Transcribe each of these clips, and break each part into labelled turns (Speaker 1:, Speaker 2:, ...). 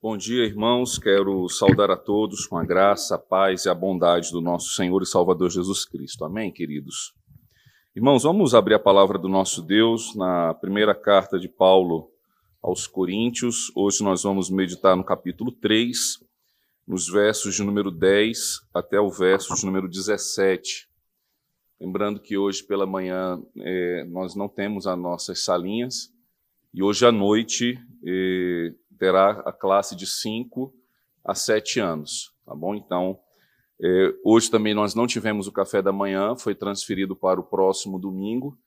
Speaker 1: Bom dia, irmãos. Quero saudar a todos com a graça, a paz e a bondade do nosso Senhor e Salvador Jesus Cristo. Amém, queridos? Irmãos, vamos abrir a palavra do nosso Deus na primeira carta de Paulo aos Coríntios. Hoje nós vamos meditar no capítulo 3, nos versos de número 10 até o verso de número 17. Lembrando que hoje pela manhã eh, nós não temos as nossas salinhas e hoje à noite eh, terá a classe de 5 a 7 anos, tá bom? Então, eh, hoje também nós não tivemos o café da manhã, foi transferido para o próximo domingo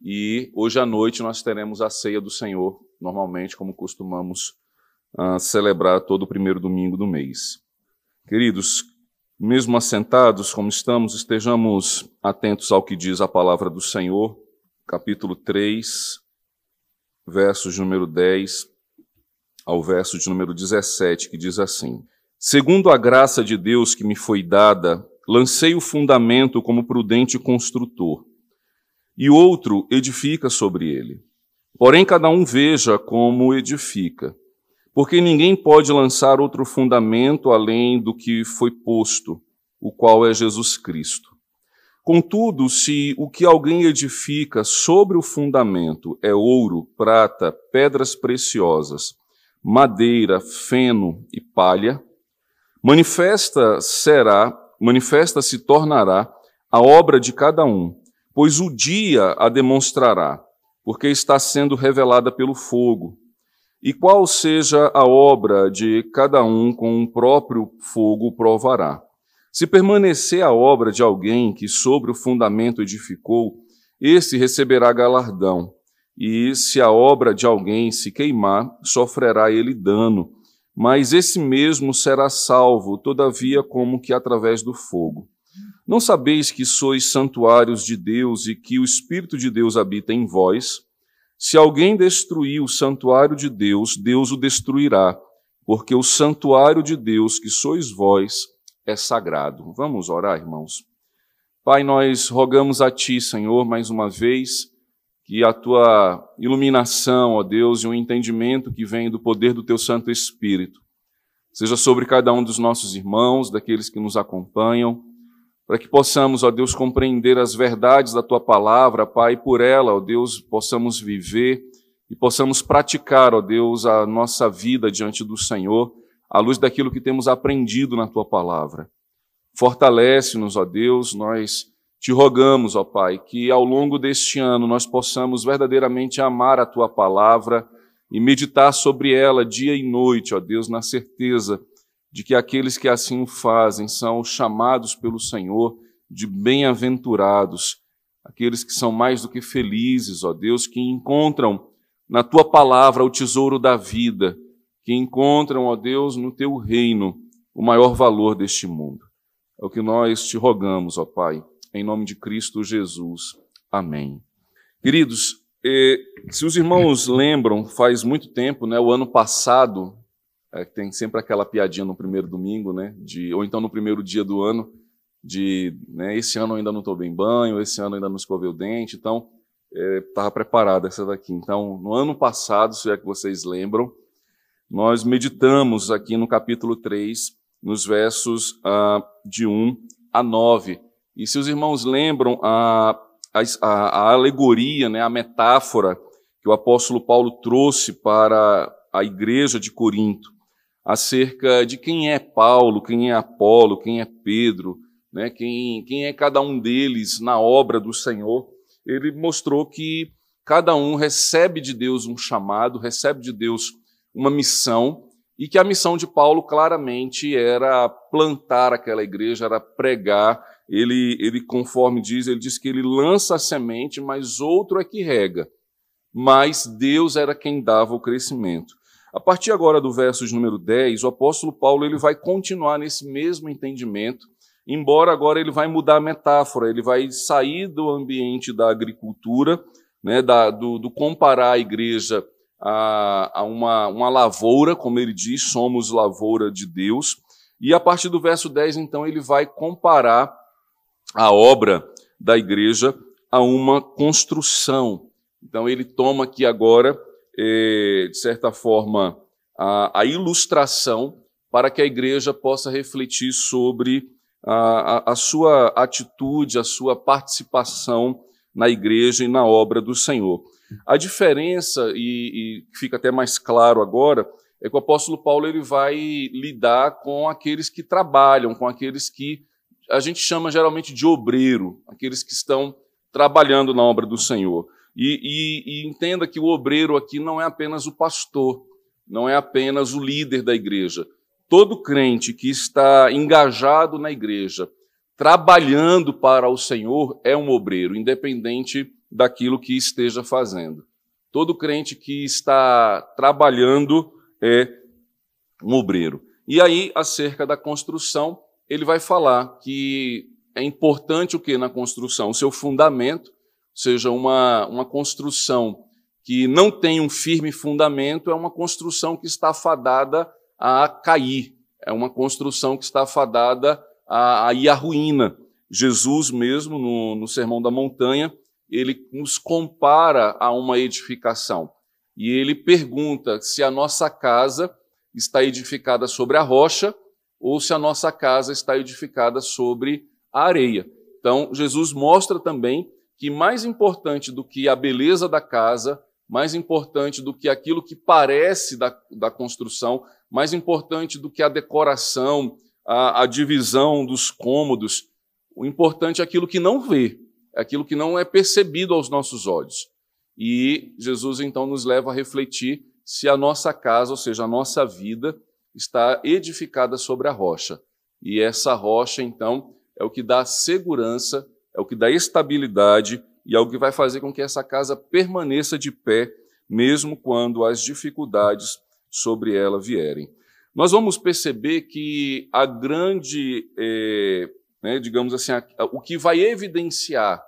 Speaker 1: e hoje à noite nós teremos a ceia do Senhor, normalmente como costumamos uh, celebrar todo o primeiro domingo do mês. Queridos, mesmo assentados como estamos, estejamos atentos ao que diz a palavra do Senhor, capítulo 3, versos número 10 ao verso de número 17, que diz assim: Segundo a graça de Deus que me foi dada, lancei o fundamento como prudente construtor, e outro edifica sobre ele. Porém, cada um veja como edifica porque ninguém pode lançar outro fundamento além do que foi posto, o qual é Jesus Cristo. Contudo, se o que alguém edifica sobre o fundamento é ouro, prata, pedras preciosas, madeira, feno e palha, manifesta será, manifesta se tornará a obra de cada um, pois o dia a demonstrará, porque está sendo revelada pelo fogo e qual seja a obra de cada um com o próprio fogo provará. Se permanecer a obra de alguém que sobre o fundamento edificou, esse receberá galardão. E se a obra de alguém se queimar, sofrerá ele dano. Mas esse mesmo será salvo, todavia, como que através do fogo. Não sabeis que sois santuários de Deus e que o Espírito de Deus habita em vós? Se alguém destruir o santuário de Deus, Deus o destruirá, porque o santuário de Deus, que sois vós, é sagrado. Vamos orar, irmãos. Pai, nós rogamos a Ti, Senhor, mais uma vez, que a Tua iluminação, ó Deus, e o entendimento que vem do poder do Teu Santo Espírito, seja sobre cada um dos nossos irmãos, daqueles que nos acompanham, para que possamos, ó Deus, compreender as verdades da tua palavra, Pai, por ela, ó Deus, possamos viver e possamos praticar, ó Deus, a nossa vida diante do Senhor, à luz daquilo que temos aprendido na tua palavra. Fortalece-nos, ó Deus, nós te rogamos, ó Pai, que ao longo deste ano nós possamos verdadeiramente amar a tua palavra e meditar sobre ela dia e noite, ó Deus, na certeza de que aqueles que assim o fazem são chamados pelo Senhor de bem-aventurados, aqueles que são mais do que felizes, ó Deus, que encontram na tua palavra o tesouro da vida, que encontram, ó Deus, no teu reino o maior valor deste mundo. É o que nós te rogamos, ó Pai, em nome de Cristo Jesus. Amém. Queridos, eh, se os irmãos lembram, faz muito tempo, né, o ano passado, é, tem sempre aquela piadinha no primeiro domingo, né? De, ou então no primeiro dia do ano, de né, esse ano ainda não estou bem banho, esse ano ainda não escovei o dente, então estava é, preparada essa daqui. Então, no ano passado, se é que vocês lembram, nós meditamos aqui no capítulo 3, nos versos ah, de 1 a 9. E se os irmãos lembram, a, a, a alegoria, né, a metáfora que o apóstolo Paulo trouxe para a igreja de Corinto, acerca de quem é Paulo, quem é Apolo, quem é Pedro, né, quem, quem é cada um deles na obra do Senhor, ele mostrou que cada um recebe de Deus um chamado, recebe de Deus uma missão, e que a missão de Paulo claramente era plantar aquela igreja, era pregar. Ele, ele, conforme diz, ele diz que ele lança a semente, mas outro é que rega. Mas Deus era quem dava o crescimento. A partir agora do verso número 10, o apóstolo Paulo ele vai continuar nesse mesmo entendimento, embora agora ele vai mudar a metáfora, ele vai sair do ambiente da agricultura, né, da, do, do, comparar a igreja a, a uma, uma lavoura, como ele diz, somos lavoura de Deus, e a partir do verso 10, então, ele vai comparar a obra da igreja a uma construção. Então, ele toma aqui agora é, de certa forma, a, a ilustração para que a igreja possa refletir sobre a, a, a sua atitude, a sua participação na igreja e na obra do Senhor. A diferença, e, e, fica até mais claro agora, é que o apóstolo Paulo ele vai lidar com aqueles que trabalham, com aqueles que a gente chama geralmente de obreiro, aqueles que estão trabalhando na obra do Senhor. E, e, e entenda que o obreiro aqui não é apenas o pastor, não é apenas o líder da igreja. Todo crente que está engajado na igreja, trabalhando para o Senhor, é um obreiro, independente daquilo que esteja fazendo. Todo crente que está trabalhando é um obreiro. E aí, acerca da construção, ele vai falar que é importante o que na construção? O seu fundamento, ou seja, uma, uma construção que não tem um firme fundamento, é uma construção que está fadada a cair, é uma construção que está fadada a, a ir à ruína. Jesus mesmo, no, no Sermão da Montanha, ele nos compara a uma edificação. E ele pergunta se a nossa casa está edificada sobre a rocha ou se a nossa casa está edificada sobre a areia. Então, Jesus mostra também que mais importante do que a beleza da casa, mais importante do que aquilo que parece da, da construção, mais importante do que a decoração, a, a divisão dos cômodos, o importante é aquilo que não vê, é aquilo que não é percebido aos nossos olhos. E Jesus então nos leva a refletir se a nossa casa, ou seja, a nossa vida, está edificada sobre a rocha. E essa rocha, então, é o que dá segurança, é o que dá estabilidade e é o que vai fazer com que essa casa permaneça de pé, mesmo quando as dificuldades sobre ela vierem. Nós vamos perceber que a grande é, né, digamos assim, a, a, o que vai evidenciar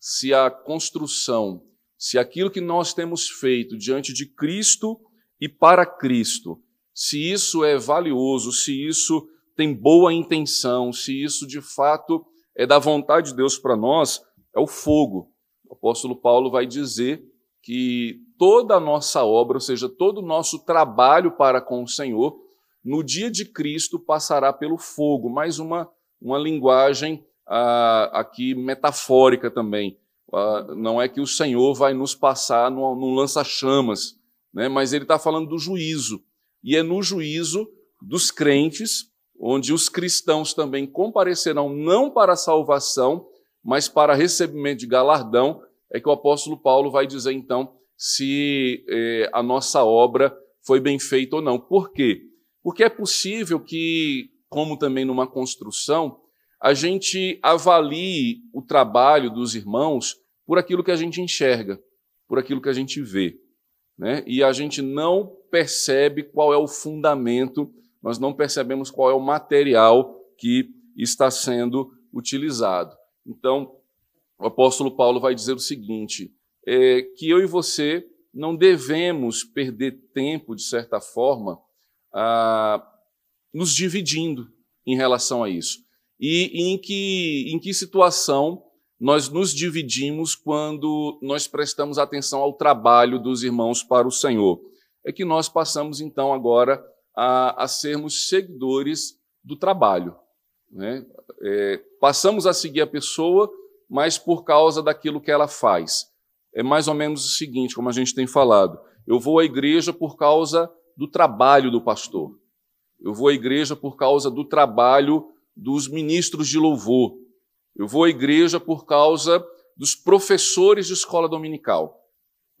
Speaker 1: se a construção, se aquilo que nós temos feito diante de Cristo e para Cristo, se isso é valioso, se isso tem boa intenção, se isso de fato é da vontade de Deus para nós, é o fogo. O apóstolo Paulo vai dizer que toda a nossa obra, ou seja, todo o nosso trabalho para com o Senhor, no dia de Cristo passará pelo fogo. Mais uma uma linguagem ah, aqui metafórica também. Ah, não é que o Senhor vai nos passar num, lança-chamas, né? mas ele está falando do juízo. E é no juízo dos crentes, onde os cristãos também comparecerão não para salvação, mas para recebimento de galardão, é que o apóstolo Paulo vai dizer então se eh, a nossa obra foi bem feita ou não. Por quê? Porque é possível que como também numa construção, a gente avalie o trabalho dos irmãos por aquilo que a gente enxerga, por aquilo que a gente vê. Né? E a gente não percebe qual é o fundamento, nós não percebemos qual é o material que está sendo utilizado. Então, o apóstolo Paulo vai dizer o seguinte: é, que eu e você não devemos perder tempo, de certa forma, ah, nos dividindo em relação a isso. E em que, em que situação nós nos dividimos quando nós prestamos atenção ao trabalho dos irmãos para o Senhor? É que nós passamos então agora a, a sermos seguidores do trabalho. Né? É, passamos a seguir a pessoa, mas por causa daquilo que ela faz. É mais ou menos o seguinte, como a gente tem falado: eu vou à igreja por causa do trabalho do pastor. Eu vou à igreja por causa do trabalho dos ministros de louvor. Eu vou à igreja por causa dos professores de escola dominical.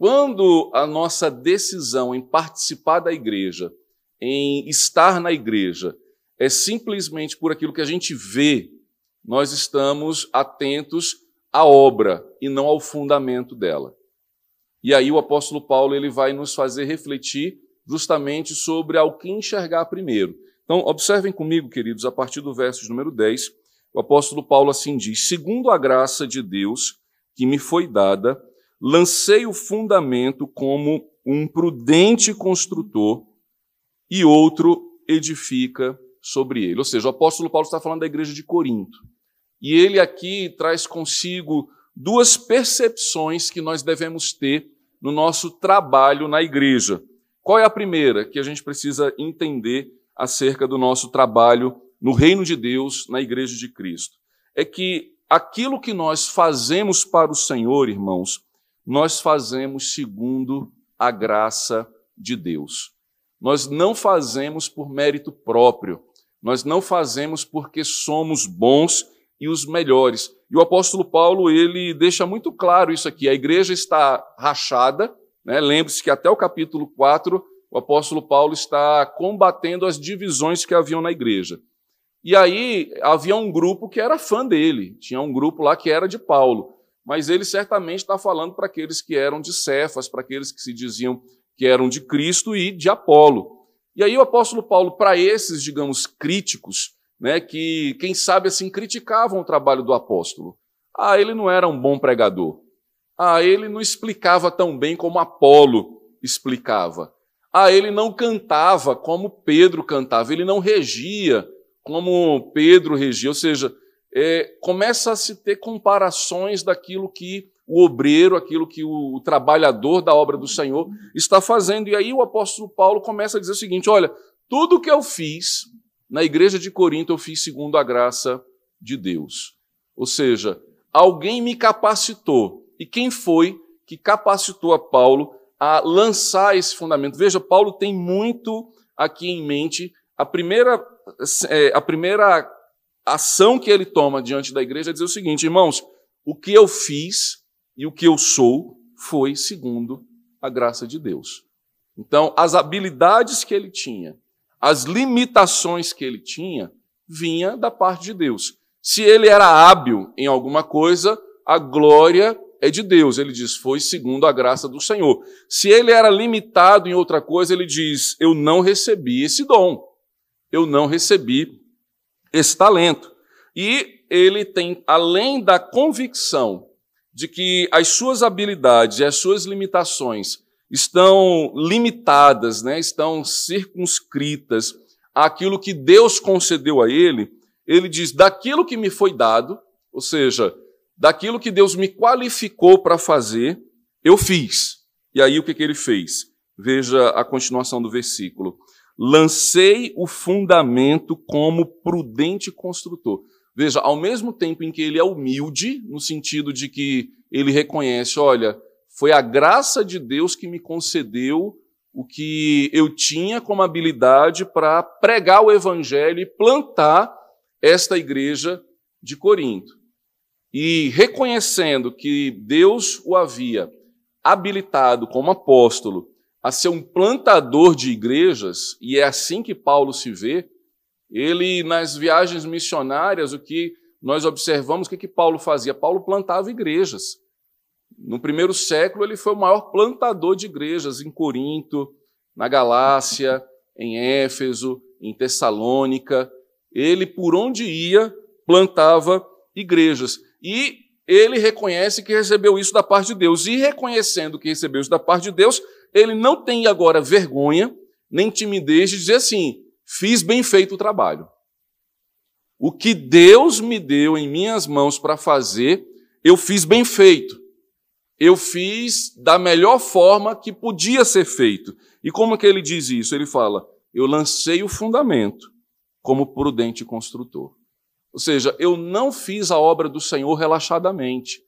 Speaker 1: Quando a nossa decisão em participar da igreja, em estar na igreja, é simplesmente por aquilo que a gente vê, nós estamos atentos à obra e não ao fundamento dela. E aí o apóstolo Paulo ele vai nos fazer refletir justamente sobre ao que enxergar primeiro. Então, observem comigo, queridos, a partir do verso número 10, o apóstolo Paulo assim diz: Segundo a graça de Deus que me foi dada, lancei o fundamento como um prudente construtor e outro edifica sobre ele. Ou seja, o apóstolo Paulo está falando da igreja de Corinto. E ele aqui traz consigo duas percepções que nós devemos ter no nosso trabalho na igreja. Qual é a primeira que a gente precisa entender acerca do nosso trabalho no reino de Deus, na igreja de Cristo? É que aquilo que nós fazemos para o Senhor, irmãos, nós fazemos segundo a graça de Deus. Nós não fazemos por mérito próprio, nós não fazemos porque somos bons e os melhores. E o apóstolo Paulo, ele deixa muito claro isso aqui. A igreja está rachada, né? lembre-se que até o capítulo 4, o apóstolo Paulo está combatendo as divisões que haviam na igreja. E aí havia um grupo que era fã dele, tinha um grupo lá que era de Paulo, mas ele certamente está falando para aqueles que eram de Cefas, para aqueles que se diziam que eram de Cristo e de Apolo. E aí o apóstolo Paulo, para esses, digamos, críticos, né, que, quem sabe assim, criticavam o trabalho do apóstolo. Ah, ele não era um bom pregador. Ah, ele não explicava tão bem como Apolo explicava. Ah, ele não cantava como Pedro cantava, ele não regia como Pedro regia. Ou seja, é, começa a se ter comparações daquilo que o obreiro, aquilo que o, o trabalhador da obra do Senhor está fazendo. E aí o apóstolo Paulo começa a dizer o seguinte: olha, tudo que eu fiz na igreja de Corinto, eu fiz segundo a graça de Deus. Ou seja, alguém me capacitou. E quem foi que capacitou a Paulo a lançar esse fundamento? Veja, Paulo tem muito aqui em mente. A primeira, é, a primeira ação que ele toma diante da igreja é dizer o seguinte, irmãos, o que eu fiz e o que eu sou foi segundo a graça de Deus. Então, as habilidades que ele tinha, as limitações que ele tinha, vinha da parte de Deus. Se ele era hábil em alguma coisa, a glória é de Deus. Ele diz, foi segundo a graça do Senhor. Se ele era limitado em outra coisa, ele diz, eu não recebi esse dom. Eu não recebi esse talento. E ele tem, além da convicção de que as suas habilidades e as suas limitações estão limitadas, né, estão circunscritas àquilo que Deus concedeu a ele, ele diz: daquilo que me foi dado, ou seja, daquilo que Deus me qualificou para fazer, eu fiz. E aí o que, que ele fez? Veja a continuação do versículo. Lancei o fundamento como prudente construtor. Veja, ao mesmo tempo em que ele é humilde, no sentido de que ele reconhece, olha, foi a graça de Deus que me concedeu o que eu tinha como habilidade para pregar o evangelho e plantar esta igreja de Corinto. E reconhecendo que Deus o havia habilitado como apóstolo a ser um plantador de igrejas, e é assim que Paulo se vê, ele, nas viagens missionárias, o que nós observamos, o que, que Paulo fazia? Paulo plantava igrejas. No primeiro século, ele foi o maior plantador de igrejas em Corinto, na Galácia, em Éfeso, em Tessalônica. Ele, por onde ia, plantava igrejas. E ele reconhece que recebeu isso da parte de Deus. E reconhecendo que recebeu isso da parte de Deus, ele não tem agora vergonha nem timidez de dizer assim: fiz bem feito o trabalho. O que Deus me deu em minhas mãos para fazer, eu fiz bem feito. Eu fiz da melhor forma que podia ser feito. E como que ele diz isso? Ele fala: eu lancei o fundamento como prudente construtor. Ou seja, eu não fiz a obra do Senhor relaxadamente.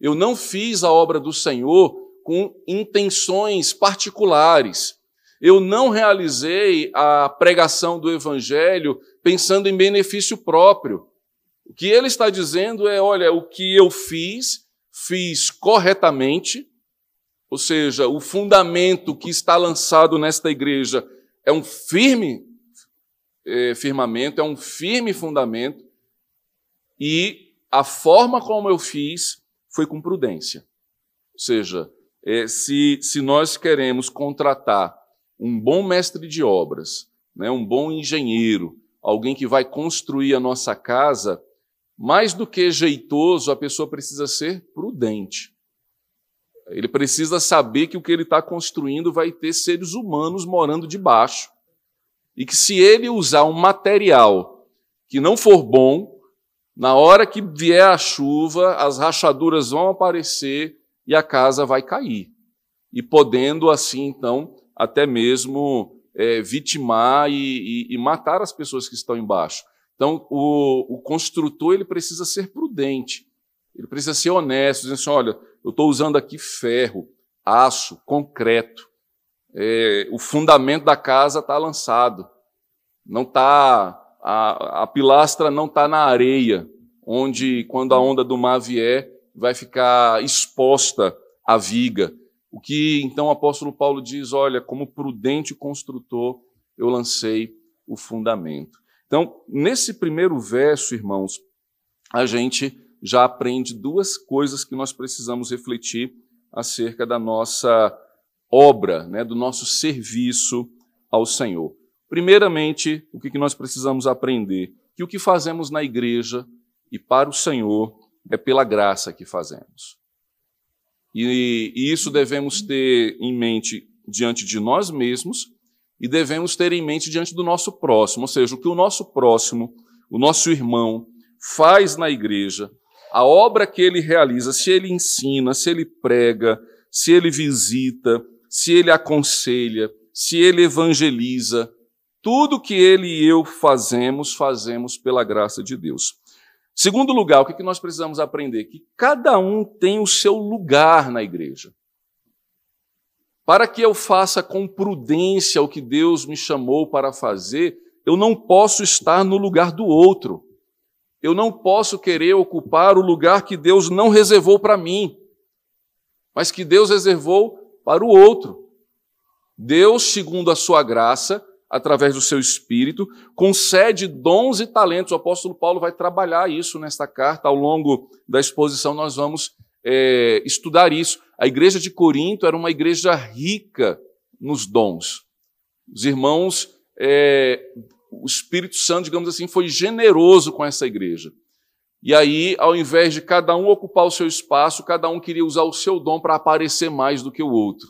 Speaker 1: Eu não fiz a obra do Senhor com intenções particulares. Eu não realizei a pregação do Evangelho pensando em benefício próprio. O que ele está dizendo é: olha, o que eu fiz, fiz corretamente, ou seja, o fundamento que está lançado nesta igreja é um firme é, firmamento, é um firme fundamento, e a forma como eu fiz foi com prudência. Ou seja, é, se, se nós queremos contratar um bom mestre de obras, né, um bom engenheiro, alguém que vai construir a nossa casa, mais do que jeitoso, a pessoa precisa ser prudente. Ele precisa saber que o que ele está construindo vai ter seres humanos morando debaixo. E que se ele usar um material que não for bom, na hora que vier a chuva, as rachaduras vão aparecer e a casa vai cair. E podendo assim, então, até mesmo é, vitimar e, e, e, matar as pessoas que estão embaixo. Então, o, o construtor ele precisa ser prudente, ele precisa ser honesto, dizendo assim: olha, eu estou usando aqui ferro, aço, concreto, é, o fundamento da casa está lançado, não está a, a pilastra não está na areia, onde quando a onda do mar vier vai ficar exposta a viga. O que então o apóstolo Paulo diz: olha, como prudente construtor, eu lancei o fundamento. Então, nesse primeiro verso, irmãos, a gente já aprende duas coisas que nós precisamos refletir acerca da nossa obra, né, do nosso serviço ao Senhor. Primeiramente, o que nós precisamos aprender? Que o que fazemos na igreja e para o Senhor é pela graça que fazemos. E, e isso devemos ter em mente diante de nós mesmos e devemos ter em mente diante do nosso próximo, ou seja, o que o nosso próximo, o nosso irmão, faz na igreja, a obra que ele realiza, se ele ensina, se ele prega, se ele visita, se ele aconselha, se ele evangeliza, tudo que ele e eu fazemos, fazemos pela graça de Deus. Segundo lugar, o que nós precisamos aprender? Que cada um tem o seu lugar na igreja. Para que eu faça com prudência o que Deus me chamou para fazer, eu não posso estar no lugar do outro. Eu não posso querer ocupar o lugar que Deus não reservou para mim, mas que Deus reservou para o outro. Deus, segundo a sua graça, através do seu espírito, concede dons e talentos. O apóstolo Paulo vai trabalhar isso nesta carta. Ao longo da exposição, nós vamos é, estudar isso. A igreja de Corinto era uma igreja rica nos dons. Os irmãos, é, o Espírito Santo, digamos assim, foi generoso com essa igreja. E aí, ao invés de cada um ocupar o seu espaço, cada um queria usar o seu dom para aparecer mais do que o outro.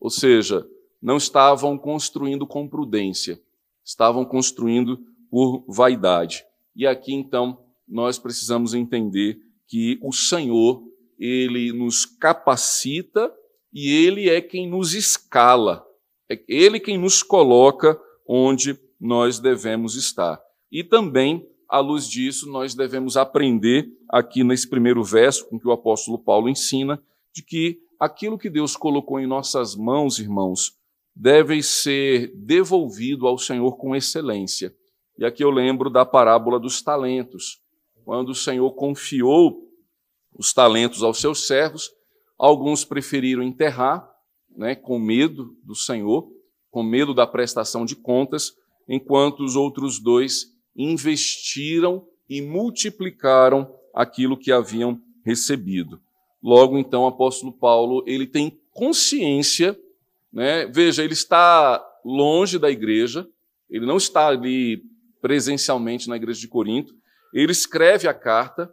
Speaker 1: Ou seja, não estavam construindo com prudência, estavam construindo por vaidade. E aqui então nós precisamos entender que o Senhor, ele nos capacita e ele é quem nos escala. É ele quem nos coloca onde nós devemos estar. E também, à luz disso, nós devemos aprender aqui nesse primeiro verso com que o apóstolo Paulo ensina de que aquilo que Deus colocou em nossas mãos, irmãos, deve ser devolvido ao Senhor com excelência. E aqui eu lembro da parábola dos talentos. Quando o Senhor confiou os talentos aos seus servos, alguns preferiram enterrar, né, com medo do Senhor, com medo da prestação de contas, enquanto os outros dois investiram e multiplicaram aquilo que haviam recebido. Logo então, o apóstolo Paulo, ele tem consciência né? Veja, ele está longe da igreja, ele não está ali presencialmente na igreja de Corinto. Ele escreve a carta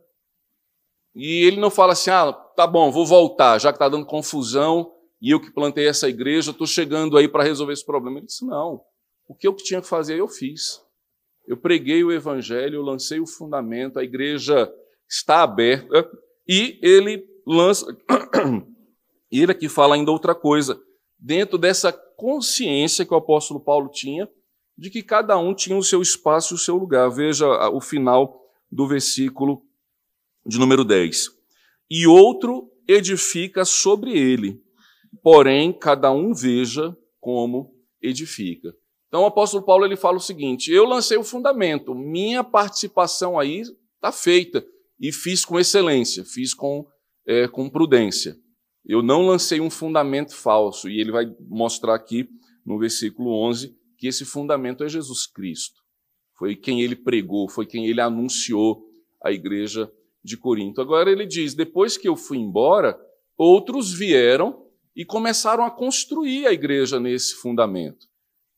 Speaker 1: e ele não fala assim: ah, tá bom, vou voltar, já que está dando confusão e eu que plantei essa igreja, estou chegando aí para resolver esse problema. Ele disse: não, o que eu tinha que fazer eu fiz. Eu preguei o evangelho, eu lancei o fundamento, a igreja está aberta e ele lança. E ele aqui fala ainda outra coisa dentro dessa consciência que o apóstolo Paulo tinha de que cada um tinha o seu espaço e o seu lugar. Veja o final do versículo de número 10. E outro edifica sobre ele, porém cada um veja como edifica. Então o apóstolo Paulo ele fala o seguinte: eu lancei o fundamento, minha participação aí está feita e fiz com excelência, fiz com, é, com prudência. Eu não lancei um fundamento falso, e ele vai mostrar aqui no versículo 11 que esse fundamento é Jesus Cristo. Foi quem ele pregou, foi quem ele anunciou à igreja de Corinto. Agora ele diz: depois que eu fui embora, outros vieram e começaram a construir a igreja nesse fundamento.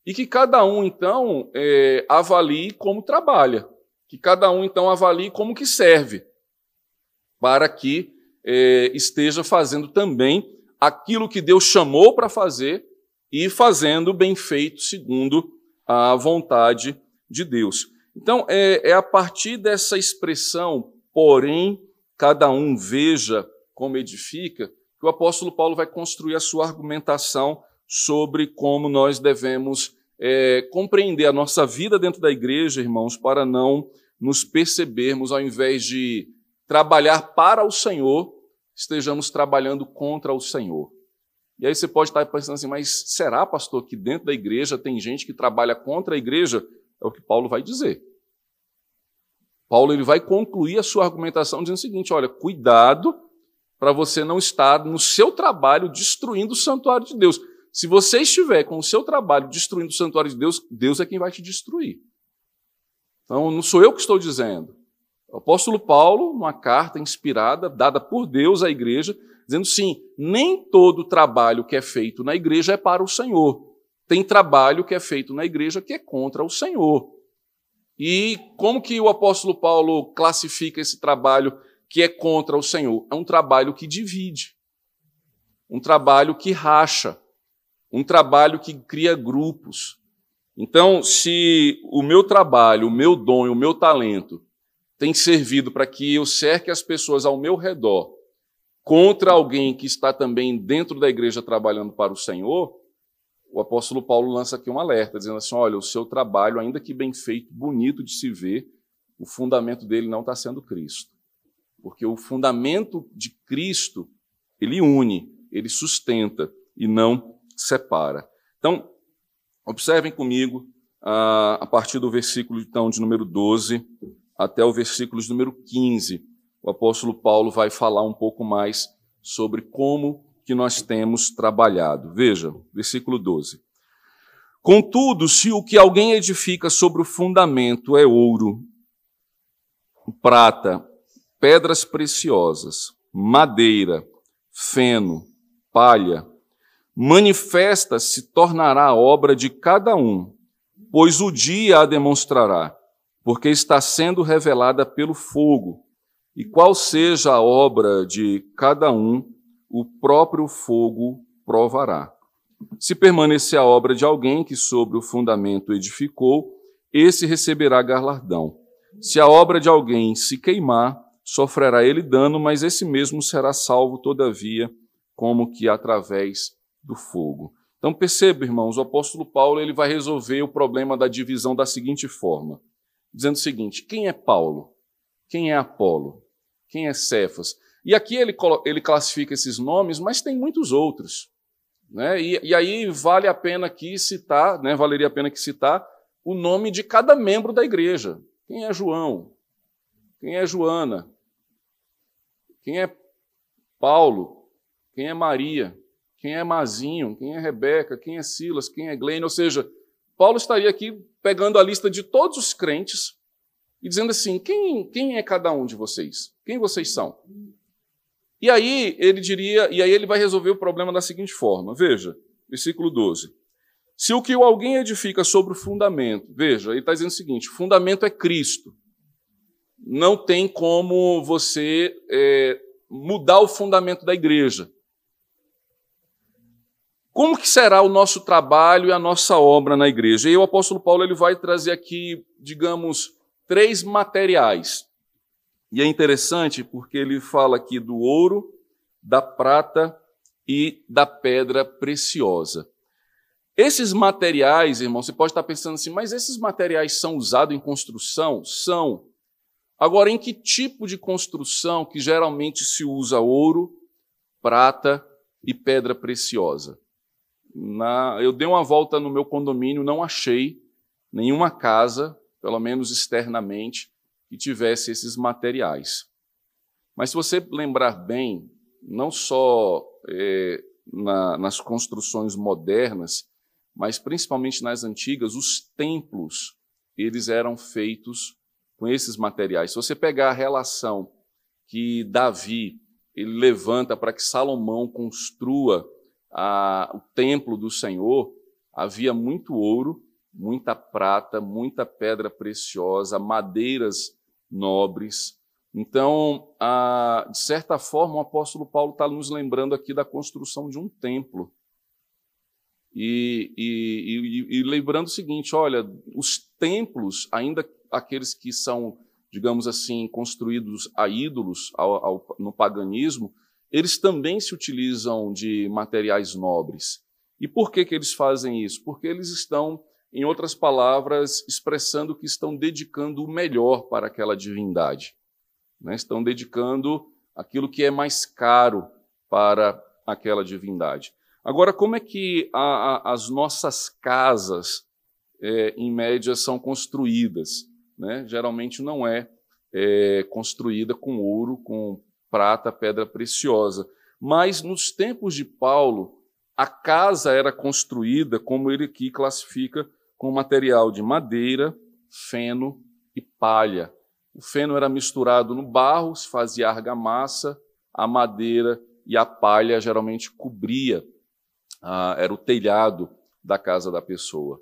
Speaker 1: E que cada um, então, é, avalie como trabalha, que cada um, então, avalie como que serve, para que é, esteja fazendo também aquilo que Deus chamou para fazer e fazendo bem feito segundo a vontade de Deus. Então, é, é a partir dessa expressão, porém, cada um veja como edifica, que o apóstolo Paulo vai construir a sua argumentação sobre como nós devemos é, compreender a nossa vida dentro da igreja, irmãos, para não nos percebermos, ao invés de trabalhar para o Senhor, estejamos trabalhando contra o Senhor. E aí você pode estar pensando assim, mas será, pastor, que dentro da igreja tem gente que trabalha contra a igreja? É o que Paulo vai dizer. Paulo ele vai concluir a sua argumentação dizendo o seguinte: olha, cuidado para você não estar no seu trabalho destruindo o santuário de Deus. Se você estiver com o seu trabalho destruindo o santuário de Deus, Deus é quem vai te destruir. Então, não sou eu que estou dizendo. O apóstolo Paulo, numa carta inspirada, dada por Deus à igreja, dizendo sim, nem todo trabalho que é feito na igreja é para o Senhor. Tem trabalho que é feito na igreja que é contra o Senhor. E como que o apóstolo Paulo classifica esse trabalho que é contra o Senhor? É um trabalho que divide, um trabalho que racha, um trabalho que cria grupos. Então, se o meu trabalho, o meu dom o meu talento tem servido para que eu cerque as pessoas ao meu redor contra alguém que está também dentro da igreja trabalhando para o Senhor, o apóstolo Paulo lança aqui um alerta, dizendo assim: olha, o seu trabalho, ainda que bem feito, bonito de se ver, o fundamento dele não está sendo Cristo. Porque o fundamento de Cristo, ele une, ele sustenta e não separa. Então, observem comigo, ah, a partir do versículo então, de número 12 até o versículo número 15, o apóstolo Paulo vai falar um pouco mais sobre como que nós temos trabalhado. Veja, versículo 12. Contudo, se o que alguém edifica sobre o fundamento é ouro, prata, pedras preciosas, madeira, feno, palha, manifesta se tornará a obra de cada um, pois o dia a demonstrará, porque está sendo revelada pelo fogo. E qual seja a obra de cada um, o próprio fogo provará. Se permanecer a obra de alguém que sobre o fundamento edificou, esse receberá galardão. Se a obra de alguém se queimar, sofrerá ele dano, mas esse mesmo será salvo, todavia, como que através do fogo. Então perceba, irmãos, o apóstolo Paulo ele vai resolver o problema da divisão da seguinte forma, dizendo o seguinte: quem é Paulo? Quem é Apolo? Quem é Cefas? E aqui ele, ele classifica esses nomes, mas tem muitos outros. Né? E, e aí vale a pena aqui citar, né? valeria a pena que citar o nome de cada membro da igreja. Quem é João? Quem é Joana? Quem é Paulo? Quem é Maria? quem é Mazinho, quem é Rebeca, quem é Silas, quem é Glenn. Ou seja, Paulo estaria aqui pegando a lista de todos os crentes e dizendo assim: quem, quem é cada um de vocês? Quem vocês são? E aí ele diria, e aí ele vai resolver o problema da seguinte forma: veja, versículo 12. Se o que alguém edifica sobre o fundamento, veja, ele está dizendo o seguinte: fundamento é Cristo. Não tem como você é, mudar o fundamento da igreja. Como que será o nosso trabalho e a nossa obra na igreja? E o apóstolo Paulo ele vai trazer aqui, digamos, três materiais. E é interessante porque ele fala aqui do ouro, da prata e da pedra preciosa. Esses materiais, irmão, você pode estar pensando assim, mas esses materiais são usados em construção? São. Agora, em que tipo de construção que geralmente se usa ouro, prata e pedra preciosa? Na, eu dei uma volta no meu condomínio, não achei nenhuma casa, pelo menos externamente, que tivesse esses materiais. Mas se você lembrar bem, não só é, na, nas construções modernas, mas principalmente nas antigas, os templos eles eram feitos com esses materiais. Se você pegar a relação que Davi ele levanta para que Salomão construa a, o templo do Senhor, havia muito ouro, muita prata, muita pedra preciosa, madeiras nobres. Então, a, de certa forma, o apóstolo Paulo está nos lembrando aqui da construção de um templo. E, e, e, e, lembrando o seguinte: olha, os templos, ainda aqueles que são, digamos assim, construídos a ídolos ao, ao, no paganismo, eles também se utilizam de materiais nobres. E por que, que eles fazem isso? Porque eles estão, em outras palavras, expressando que estão dedicando o melhor para aquela divindade. Né? Estão dedicando aquilo que é mais caro para aquela divindade. Agora, como é que a, a, as nossas casas, é, em média, são construídas? Né? Geralmente não é, é construída com ouro, com prata, pedra preciosa. Mas nos tempos de Paulo, a casa era construída, como ele aqui classifica, com material de madeira, feno e palha. O feno era misturado no barro, se fazia argamassa, a madeira e a palha geralmente cobria ah, era o telhado da casa da pessoa.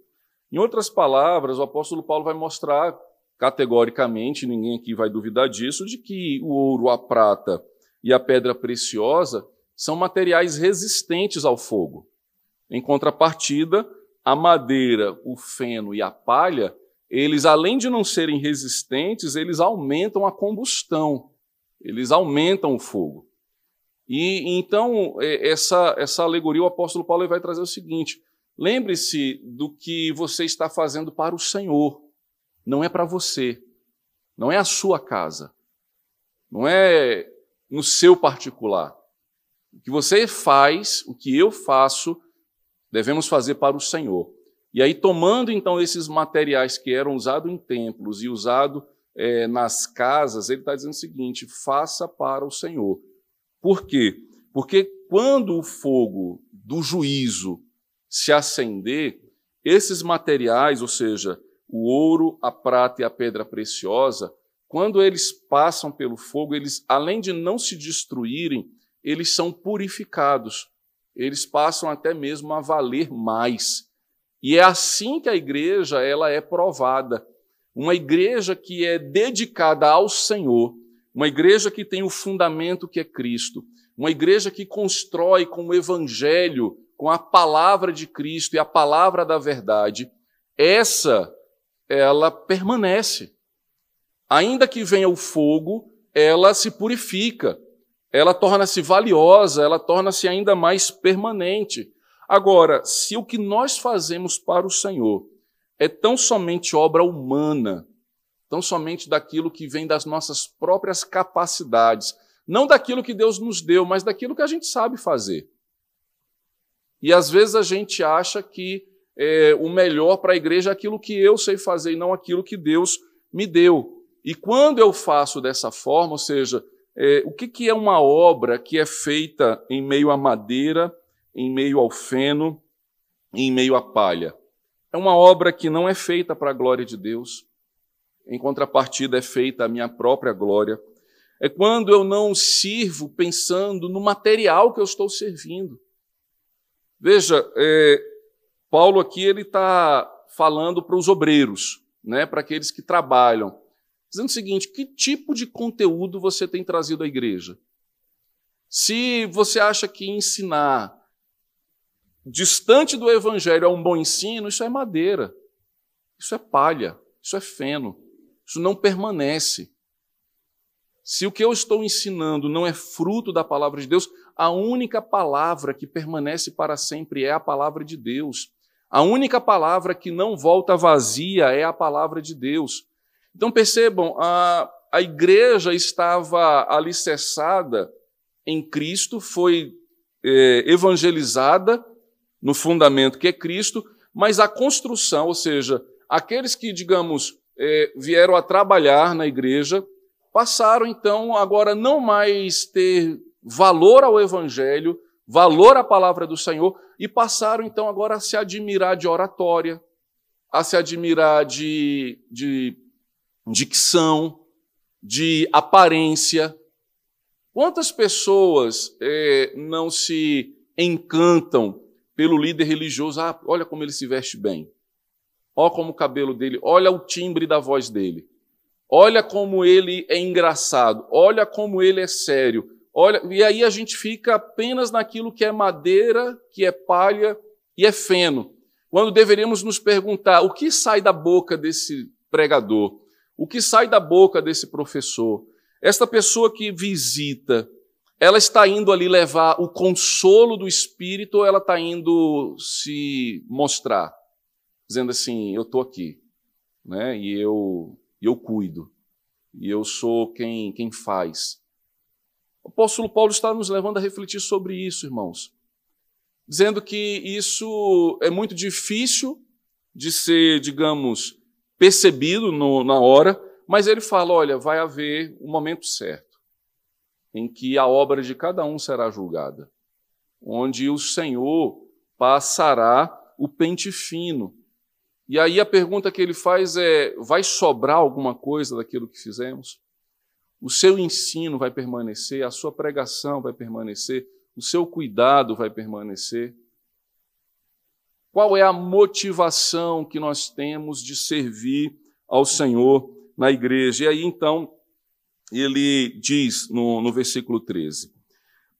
Speaker 1: Em outras palavras, o apóstolo Paulo vai mostrar categoricamente, ninguém aqui vai duvidar disso, de que o ouro, a prata e a pedra preciosa são materiais resistentes ao fogo. Em contrapartida, a madeira, o feno e a palha, eles além de não serem resistentes, eles aumentam a combustão, eles aumentam o fogo. E então, é, essa, essa alegoria, o apóstolo Paulo vai trazer o seguinte: lembre-se do que você está fazendo para o Senhor, não é para você, não é a sua casa, não é no seu particular. O que você faz, o que eu faço, devemos fazer para o Senhor. E aí, tomando então esses materiais que eram usados em templos e usados é, nas casas, ele está dizendo o seguinte: faça para o Senhor. Por quê? Porque quando o fogo do juízo se acender, esses materiais, ou seja, o ouro, a prata e a pedra preciosa, quando eles passam pelo fogo, eles, além de não se destruírem, eles são purificados. Eles passam até mesmo a valer mais. E é assim que a igreja ela é provada. Uma igreja que é dedicada ao Senhor, uma igreja que tem o fundamento que é Cristo. Uma igreja que constrói com o evangelho, com a palavra de Cristo e a palavra da verdade. Essa, ela permanece. Ainda que venha o fogo, ela se purifica. Ela torna-se valiosa, ela torna-se ainda mais permanente. Agora, se o que nós fazemos para o Senhor é tão somente obra humana, tão somente daquilo que vem das nossas próprias capacidades, não daquilo que Deus nos deu, mas daquilo que a gente sabe fazer. E às vezes a gente acha que é, o melhor para a igreja é aquilo que eu sei fazer e não aquilo que Deus me deu. E quando eu faço dessa forma, ou seja, é, o que, que é uma obra que é feita em meio à madeira, em meio ao feno, em meio à palha? É uma obra que não é feita para a glória de Deus, em contrapartida, é feita a minha própria glória. É quando eu não sirvo pensando no material que eu estou servindo. Veja, é, Paulo aqui ele está falando para os obreiros, né, para aqueles que trabalham, dizendo o seguinte: que tipo de conteúdo você tem trazido à igreja? Se você acha que ensinar distante do evangelho é um bom ensino, isso é madeira, isso é palha, isso é feno. Isso não permanece. Se o que eu estou ensinando não é fruto da palavra de Deus, a única palavra que permanece para sempre é a palavra de Deus. A única palavra que não volta vazia é a palavra de Deus. Então percebam, a, a igreja estava alicerçada em Cristo, foi é, evangelizada no fundamento que é Cristo, mas a construção, ou seja, aqueles que, digamos, é, vieram a trabalhar na igreja, passaram então agora não mais ter valor ao evangelho, valor à palavra do Senhor, e passaram então agora a se admirar de oratória, a se admirar de, de dicção, de aparência. Quantas pessoas é, não se encantam pelo líder religioso? Ah, olha como ele se veste bem. Olha como o cabelo dele, olha o timbre da voz dele. Olha como ele é engraçado, olha como ele é sério. Olha, e aí a gente fica apenas naquilo que é madeira, que é palha e é feno. Quando deveríamos nos perguntar o que sai da boca desse pregador, o que sai da boca desse professor, esta pessoa que visita ela está indo ali levar o consolo do Espírito ou ela está indo se mostrar, dizendo assim: eu estou aqui, né? E eu, eu cuido, e eu sou quem, quem faz. O apóstolo Paulo está nos levando a refletir sobre isso, irmãos, dizendo que isso é muito difícil de ser, digamos, percebido no, na hora, mas ele fala: olha, vai haver o um momento certo em que a obra de cada um será julgada, onde o Senhor passará o pente fino. E aí a pergunta que ele faz é: vai sobrar alguma coisa daquilo que fizemos? O seu ensino vai permanecer, a sua pregação vai permanecer, o seu cuidado vai permanecer? Qual é a motivação que nós temos de servir ao Senhor na igreja? E aí então ele diz no, no versículo 13: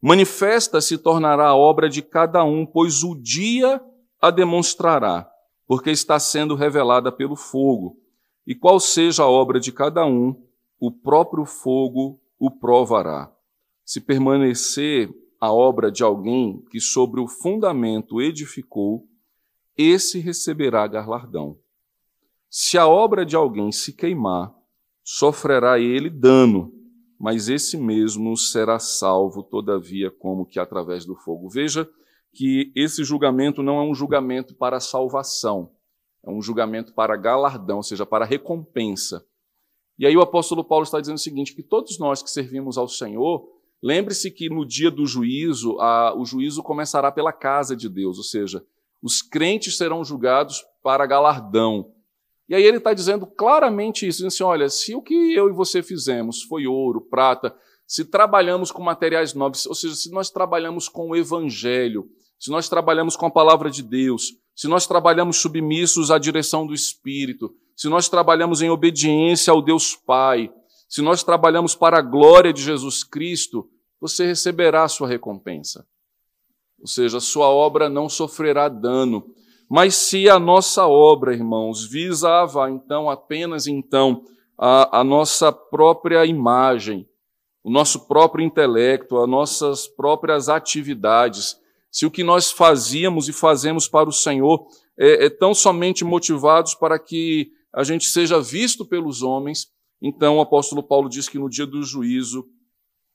Speaker 1: Manifesta se tornará a obra de cada um, pois o dia a demonstrará, porque está sendo revelada pelo fogo. E qual seja a obra de cada um, o próprio fogo o provará. Se permanecer a obra de alguém que sobre o fundamento edificou, esse receberá galardão. Se a obra de alguém se queimar, sofrerá ele dano, mas esse mesmo será salvo, todavia, como que através do fogo. Veja que esse julgamento não é um julgamento para salvação, é um julgamento para galardão, ou seja, para recompensa. E aí o apóstolo Paulo está dizendo o seguinte: que todos nós que servimos ao Senhor, lembre-se que no dia do juízo, a, o juízo começará pela casa de Deus, ou seja, os crentes serão julgados para galardão. E aí ele está dizendo claramente isso, dizendo assim, olha, se o que eu e você fizemos foi ouro, prata, se trabalhamos com materiais nobres, ou seja, se nós trabalhamos com o evangelho, se nós trabalhamos com a palavra de Deus, se nós trabalhamos submissos à direção do Espírito, se nós trabalhamos em obediência ao Deus Pai, se nós trabalhamos para a glória de Jesus Cristo, você receberá a sua recompensa. Ou seja, a sua obra não sofrerá dano. Mas se a nossa obra, irmãos, visava então apenas então a, a nossa própria imagem, o nosso próprio intelecto, as nossas próprias atividades, se o que nós fazíamos e fazemos para o Senhor é, é tão somente motivados para que a gente seja visto pelos homens, então o apóstolo Paulo diz que no dia do juízo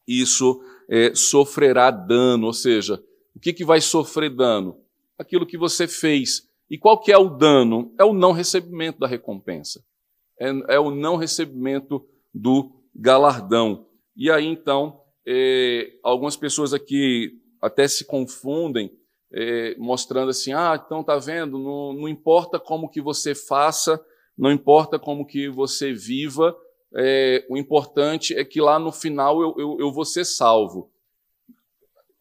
Speaker 1: isso é, sofrerá dano, ou seja, o que, que vai sofrer dano? aquilo que você fez. E qual que é o dano? É o não recebimento da recompensa. É, é o não recebimento do galardão. E aí, então, é, algumas pessoas aqui até se confundem, é, mostrando assim, ah, então tá vendo, não, não, importa como que você faça, não importa como que você viva, é, o importante é que lá no final eu, eu, eu vou ser salvo.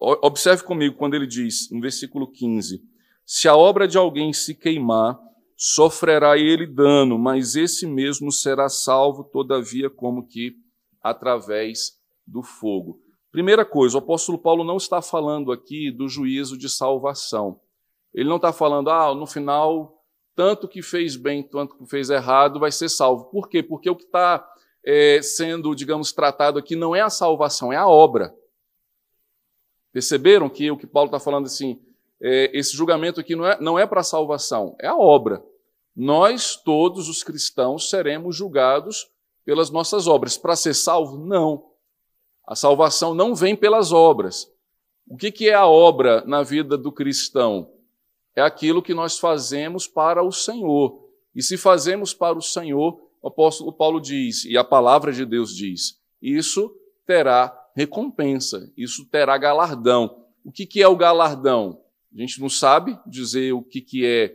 Speaker 1: Observe comigo quando ele diz, no versículo 15: Se a obra de alguém se queimar, sofrerá ele dano, mas esse mesmo será salvo, todavia, como que através do fogo. Primeira coisa, o apóstolo Paulo não está falando aqui do juízo de salvação. Ele não está falando, ah, no final, tanto que fez bem, tanto que fez errado, vai ser salvo. Por quê? Porque o que está é, sendo, digamos, tratado aqui não é a salvação, é a obra. Perceberam que o que Paulo está falando assim, é, esse julgamento aqui não é, não é para salvação, é a obra. Nós, todos os cristãos, seremos julgados pelas nossas obras. Para ser salvo? Não. A salvação não vem pelas obras. O que, que é a obra na vida do cristão? É aquilo que nós fazemos para o Senhor. E se fazemos para o Senhor, o apóstolo Paulo diz, e a palavra de Deus diz, isso terá recompensa, isso terá galardão. O que, que é o galardão? A gente não sabe dizer o que, que é,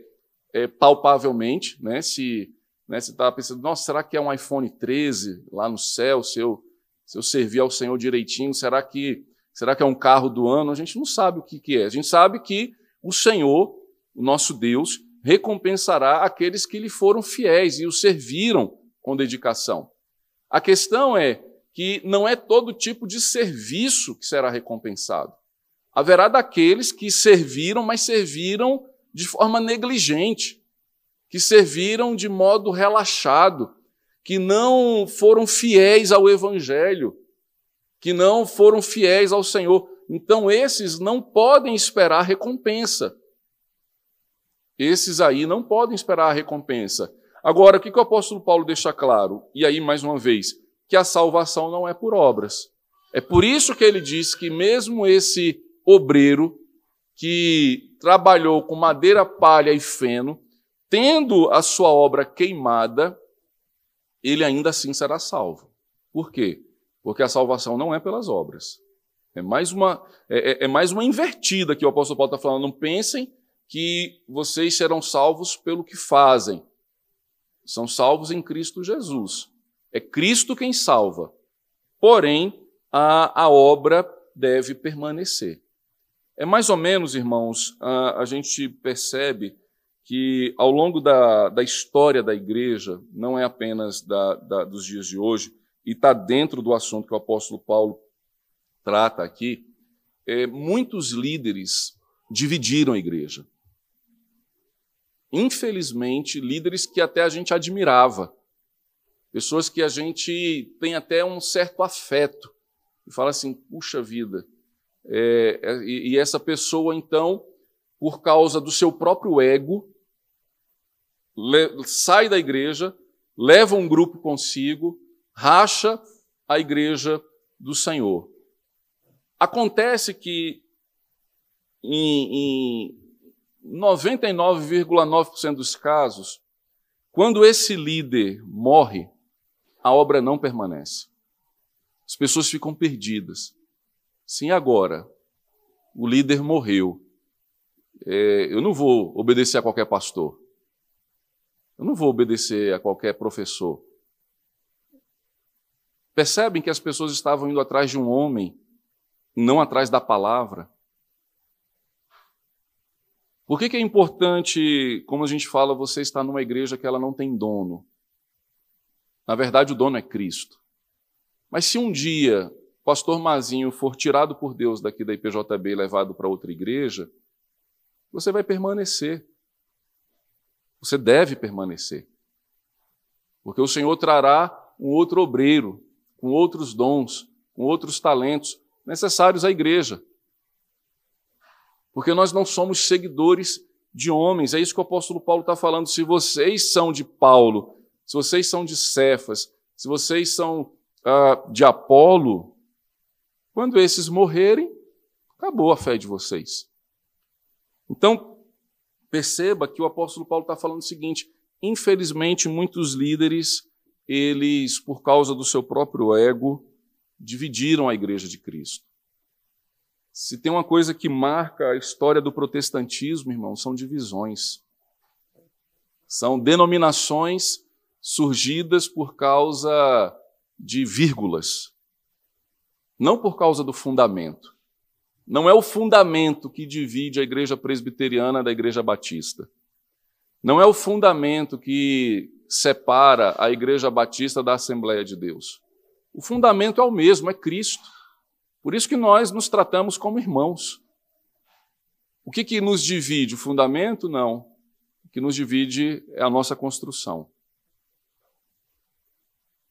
Speaker 1: é palpavelmente, né? Se né, você está pensando, nossa, será que é um iPhone 13 lá no céu, se eu, se eu servir ao Senhor direitinho, será que, será que é um carro do ano? A gente não sabe o que, que é. A gente sabe que o Senhor, o nosso Deus, recompensará aqueles que lhe foram fiéis e o serviram com dedicação. A questão é, que não é todo tipo de serviço que será recompensado. Haverá daqueles que serviram, mas serviram de forma negligente, que serviram de modo relaxado, que não foram fiéis ao Evangelho, que não foram fiéis ao Senhor. Então, esses não podem esperar recompensa. Esses aí não podem esperar a recompensa. Agora, o que, que o apóstolo Paulo deixa claro? E aí, mais uma vez, que a salvação não é por obras. É por isso que ele diz que mesmo esse obreiro que trabalhou com madeira, palha e feno, tendo a sua obra queimada, ele ainda assim será salvo. Por quê? Porque a salvação não é pelas obras. É mais uma, é, é, é mais uma invertida que o apóstolo Paulo está falando. Não pensem que vocês serão salvos pelo que fazem. São salvos em Cristo Jesus. É Cristo quem salva. Porém, a, a obra deve permanecer. É mais ou menos, irmãos, a, a gente percebe que ao longo da, da história da igreja, não é apenas da, da, dos dias de hoje, e está dentro do assunto que o apóstolo Paulo trata aqui, é, muitos líderes dividiram a igreja infelizmente, líderes que até a gente admirava, pessoas que a gente tem até um certo afeto, e fala assim: puxa vida. É, é, e, essa pessoa, então, por causa do seu próprio ego, sai da igreja, leva um grupo consigo, racha a igreja do Senhor. Acontece que em, em 99,9% dos casos, quando esse líder morre, a obra não permanece. As pessoas ficam perdidas. Sim, agora, o líder morreu. É, eu não vou obedecer a qualquer pastor. Eu não vou obedecer a qualquer professor. Percebem que as pessoas estavam indo atrás de um homem, não atrás da palavra. Por que, que é importante, como a gente fala, você estar numa igreja que ela não tem dono? Na verdade, o dono é Cristo. Mas se um dia o pastor Mazinho for tirado por Deus daqui da IPJB e levado para outra igreja, você vai permanecer. Você deve permanecer. Porque o Senhor trará um outro obreiro, com outros dons, com outros talentos necessários à igreja porque nós não somos seguidores de homens. É isso que o apóstolo Paulo está falando. Se vocês são de Paulo, se vocês são de Cefas, se vocês são uh, de Apolo, quando esses morrerem, acabou a fé de vocês. Então, perceba que o apóstolo Paulo está falando o seguinte: infelizmente, muitos líderes, eles, por causa do seu próprio ego, dividiram a igreja de Cristo. Se tem uma coisa que marca a história do protestantismo, irmão, são divisões. São denominações surgidas por causa de vírgulas, não por causa do fundamento. Não é o fundamento que divide a igreja presbiteriana da igreja batista. Não é o fundamento que separa a igreja batista da Assembleia de Deus. O fundamento é o mesmo, é Cristo. Por isso que nós nos tratamos como irmãos. O que, que nos divide? O fundamento? Não. O que nos divide é a nossa construção.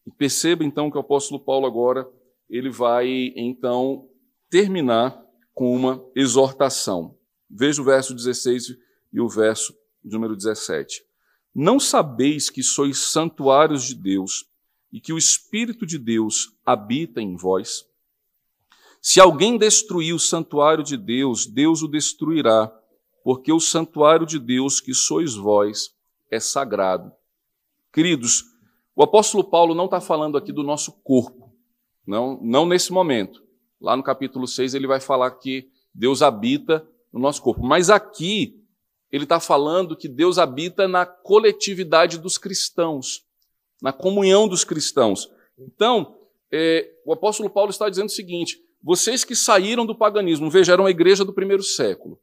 Speaker 1: E perceba então que o apóstolo Paulo agora ele vai então terminar com uma exortação. Veja o verso 16 e o verso número 17. Não sabeis que sois santuários de Deus e que o Espírito de Deus habita em vós? Se alguém destruir o santuário de Deus, Deus o destruirá, porque o santuário de Deus, que sois vós, é sagrado. Queridos, o apóstolo Paulo não está falando aqui do nosso corpo, não, não nesse momento. Lá no capítulo 6 ele vai falar que Deus habita no nosso corpo. Mas aqui ele está falando que Deus habita na coletividade dos cristãos, na comunhão dos cristãos. Então, é, o apóstolo Paulo está dizendo o seguinte: vocês que saíram do paganismo, vejam a igreja do primeiro século,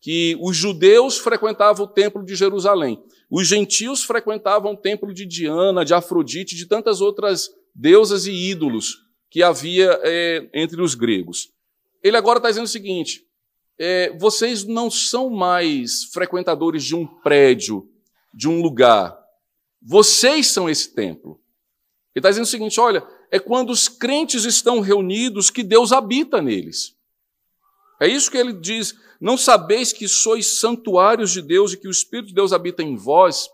Speaker 1: que os judeus frequentavam o templo de Jerusalém, os gentios frequentavam o templo de Diana, de Afrodite, de tantas outras deusas e ídolos que havia é, entre os gregos. Ele agora está dizendo o seguinte: é, vocês não são mais frequentadores de um prédio, de um lugar. Vocês são esse templo. Ele está dizendo o seguinte: olha, é quando os crentes estão reunidos que Deus habita neles. É isso que ele diz: Não sabeis que sois santuários de Deus e que o Espírito de Deus habita em vós?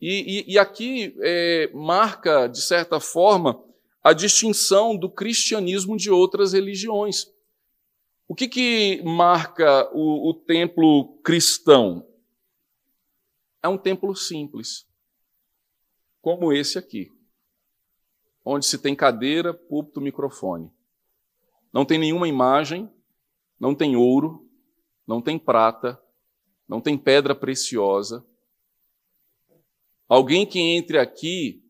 Speaker 1: E, e, e aqui é, marca, de certa forma, a distinção do cristianismo de outras religiões. O que, que marca o, o templo cristão? É um templo simples, como esse aqui, onde se tem cadeira, púlpito, microfone. Não tem nenhuma imagem, não tem ouro, não tem prata, não tem pedra preciosa. Alguém que entre aqui,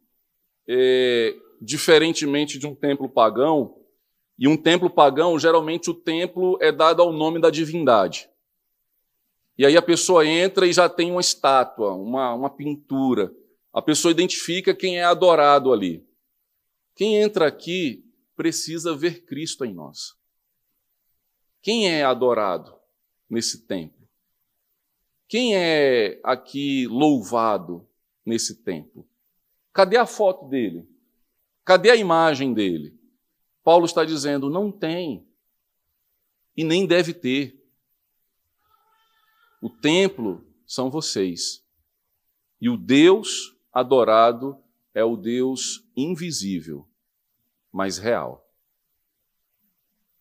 Speaker 1: é, diferentemente de um templo pagão, e um templo pagão, geralmente o templo é dado ao nome da divindade. E aí a pessoa entra e já tem uma estátua, uma, uma pintura. A pessoa identifica quem é adorado ali. Quem entra aqui precisa ver Cristo em nós. Quem é adorado nesse templo? Quem é aqui louvado nesse templo? Cadê a foto dele? Cadê a imagem dele? Paulo está dizendo: não tem e nem deve ter. O templo são vocês. E o Deus adorado é o Deus invisível, mas real.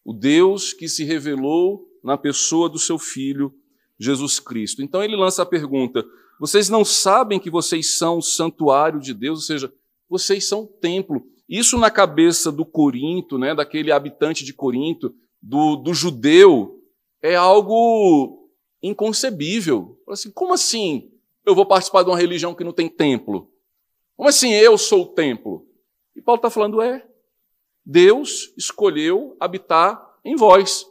Speaker 1: O Deus que se revelou na pessoa do seu filho, Jesus Cristo. Então ele lança a pergunta: vocês não sabem que vocês são o santuário de Deus, ou seja, vocês são o templo. Isso na cabeça do Corinto, né, daquele habitante de Corinto, do, do judeu, é algo inconcebível. Assim, como assim eu vou participar de uma religião que não tem templo? Como assim eu sou o templo? E Paulo está falando, é, Deus escolheu habitar em vós.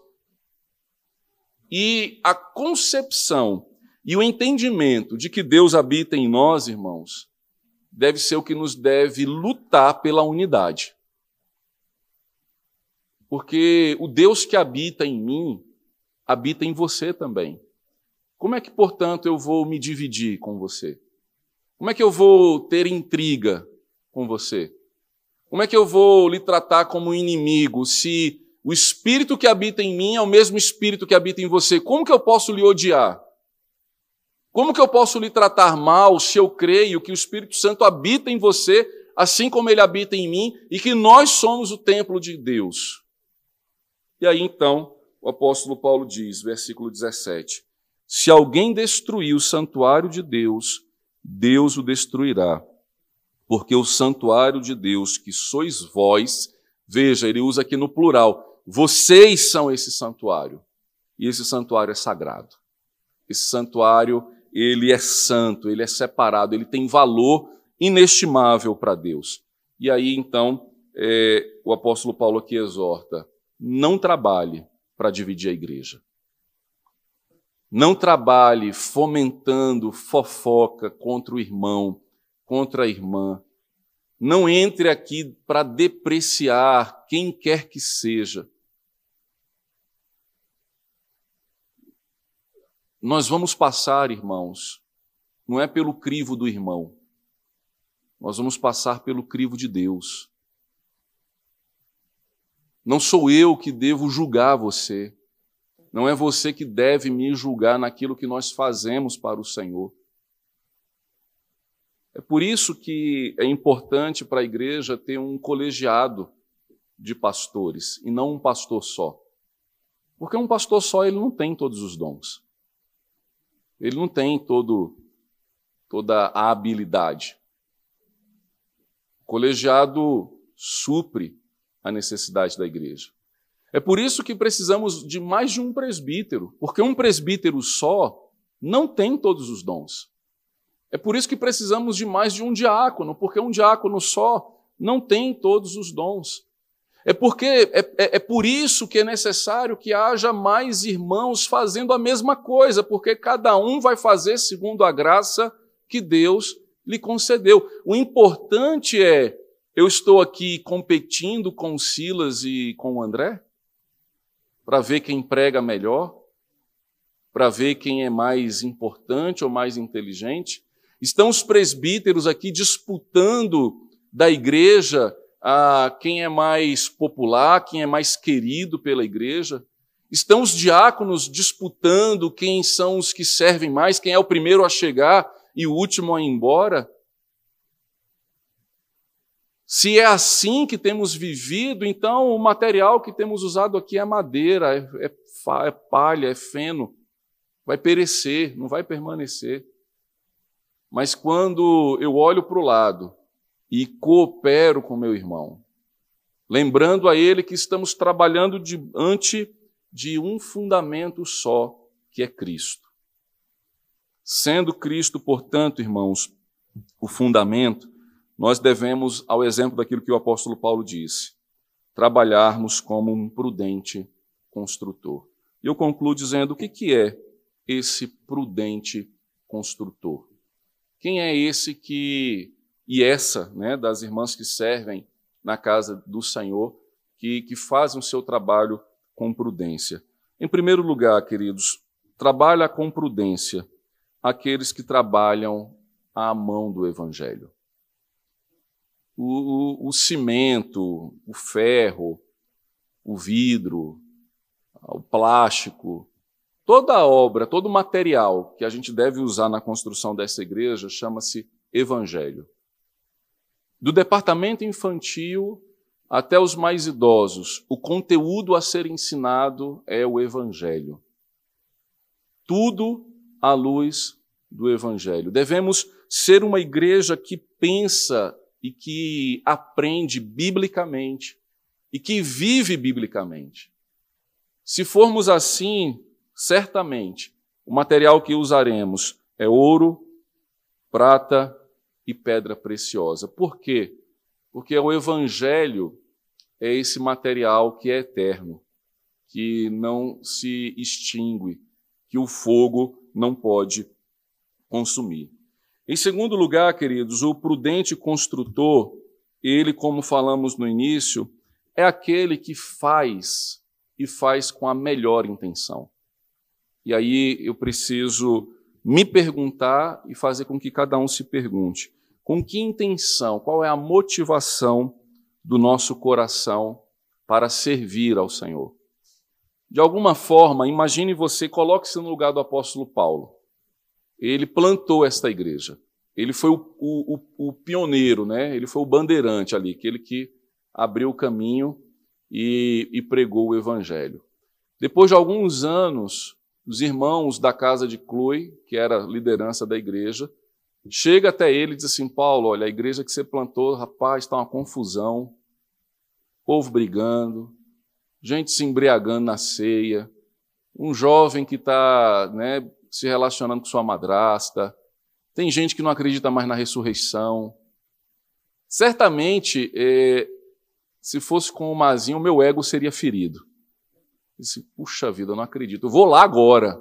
Speaker 1: E a concepção e o entendimento de que Deus habita em nós, irmãos, deve ser o que nos deve lutar pela unidade. Porque o Deus que habita em mim, habita em você também. Como é que, portanto, eu vou me dividir com você? Como é que eu vou ter intriga com você? Como é que eu vou lhe tratar como inimigo se o espírito que habita em mim é o mesmo espírito que habita em você? Como que eu posso lhe odiar? Como que eu posso lhe tratar mal se eu creio que o Espírito Santo habita em você, assim como ele habita em mim, e que nós somos o templo de Deus? E aí então, o apóstolo Paulo diz, versículo 17: Se alguém destruir o santuário de Deus, Deus o destruirá. Porque o santuário de Deus, que sois vós, veja, ele usa aqui no plural, vocês são esse santuário. E esse santuário é sagrado. Esse santuário ele é santo, ele é separado, ele tem valor inestimável para Deus. E aí, então, é, o apóstolo Paulo aqui exorta: não trabalhe para dividir a igreja. Não trabalhe fomentando fofoca contra o irmão, contra a irmã. Não entre aqui para depreciar quem quer que seja. Nós vamos passar, irmãos, não é pelo crivo do irmão, nós vamos passar pelo crivo de Deus. Não sou eu que devo julgar você, não é você que deve me julgar naquilo que nós fazemos para o Senhor. É por isso que é importante para a igreja ter um colegiado de pastores e não um pastor só. Porque um pastor só ele não tem todos os dons. Ele não tem todo, toda a habilidade. O colegiado supre a necessidade da igreja. É por isso que precisamos de mais de um presbítero, porque um presbítero só não tem todos os dons. É por isso que precisamos de mais de um diácono, porque um diácono só não tem todos os dons. É porque é, é, é, por isso que é necessário que haja mais irmãos fazendo a mesma coisa, porque cada um vai fazer segundo a graça que Deus lhe concedeu. O importante é eu estou aqui competindo com o Silas e com o André para ver quem prega melhor, para ver quem é mais importante ou mais inteligente. Estão os presbíteros aqui disputando da igreja a quem é mais popular, quem é mais querido pela igreja? Estão os diáconos disputando quem são os que servem mais, quem é o primeiro a chegar e o último a ir embora? Se é assim que temos vivido, então o material que temos usado aqui é madeira, é, é, é palha, é feno, vai perecer, não vai permanecer. Mas quando eu olho para o lado e coopero com meu irmão, lembrando a ele que estamos trabalhando diante de um fundamento só, que é Cristo. Sendo Cristo, portanto, irmãos, o fundamento, nós devemos, ao exemplo daquilo que o apóstolo Paulo disse, trabalharmos como um prudente construtor. E eu concluo dizendo o que, é esse prudente construtor. Quem é esse que, e essa, né, das irmãs que servem na casa do Senhor, que, que fazem o seu trabalho com prudência? Em primeiro lugar, queridos, trabalha com prudência aqueles que trabalham à mão do Evangelho o, o, o cimento, o ferro, o vidro, o plástico, toda obra, todo material que a gente deve usar na construção dessa igreja chama-se Evangelho. Do departamento infantil até os mais idosos, o conteúdo a ser ensinado é o Evangelho. Tudo à luz do Evangelho. Devemos ser uma igreja que pensa e que aprende biblicamente e que vive biblicamente. Se formos assim, certamente o material que usaremos é ouro, prata e pedra preciosa. Por quê? Porque o evangelho é esse material que é eterno, que não se extingue, que o fogo não pode consumir. Em segundo lugar, queridos, o prudente construtor, ele, como falamos no início, é aquele que faz e faz com a melhor intenção. E aí eu preciso me perguntar e fazer com que cada um se pergunte: com que intenção, qual é a motivação do nosso coração para servir ao Senhor? De alguma forma, imagine você, coloque-se no lugar do apóstolo Paulo ele plantou esta igreja. Ele foi o, o, o, pioneiro, né? ele foi o bandeirante ali, aquele que abriu o caminho e, e pregou o evangelho. Depois de alguns anos, os irmãos da casa de Chloe, que era liderança da igreja, chega até ele e diz assim: Paulo, olha, a igreja que você plantou, rapaz, está uma confusão, povo brigando, gente se embriagando na ceia, um jovem que está né, se relacionando com sua madrasta. Tem gente que não acredita mais na ressurreição. Certamente, é, se fosse com o Mazinho, o meu ego seria ferido. Disse, puxa vida, eu não acredito. Eu vou lá agora.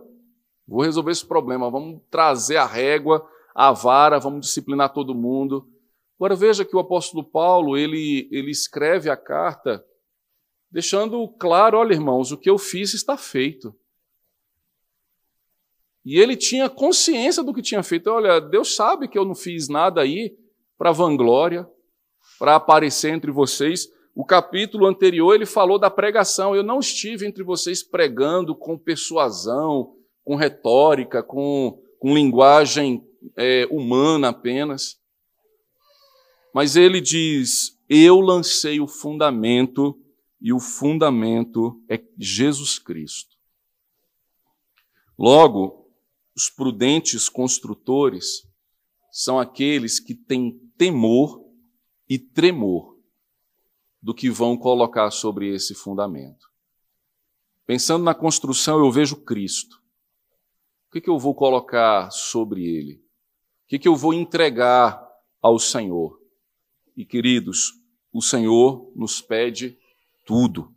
Speaker 1: Vou resolver esse problema. Vamos trazer a régua, a vara, vamos disciplinar todo mundo. Agora veja que o apóstolo Paulo, ele, ele escreve a carta deixando claro, olha irmãos, o que eu fiz está feito. E ele tinha consciência do que tinha feito. Olha, Deus sabe que eu não fiz nada aí para vanglória, para aparecer entre vocês. O capítulo anterior ele falou da pregação. Eu não estive entre vocês pregando com persuasão, com retórica, com, com linguagem é, humana apenas. Mas ele diz: Eu lancei o fundamento, e o fundamento é Jesus Cristo. Logo, os prudentes construtores são aqueles que têm temor e tremor do que vão colocar sobre esse fundamento. Pensando na construção, eu vejo Cristo. O que, que eu vou colocar sobre ele? O que, que eu vou entregar ao Senhor? E queridos, o Senhor nos pede tudo.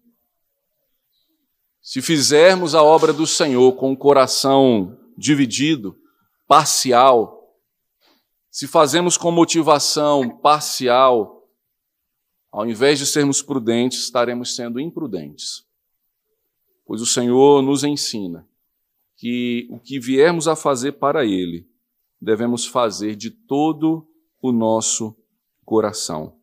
Speaker 1: Se fizermos a obra do Senhor com o coração dividido, parcial, se fazemos com motivação parcial, ao invés de sermos prudentes, estaremos sendo imprudentes. Pois o Senhor nos ensina que o que viermos a fazer para Ele, devemos fazer de todo o nosso coração.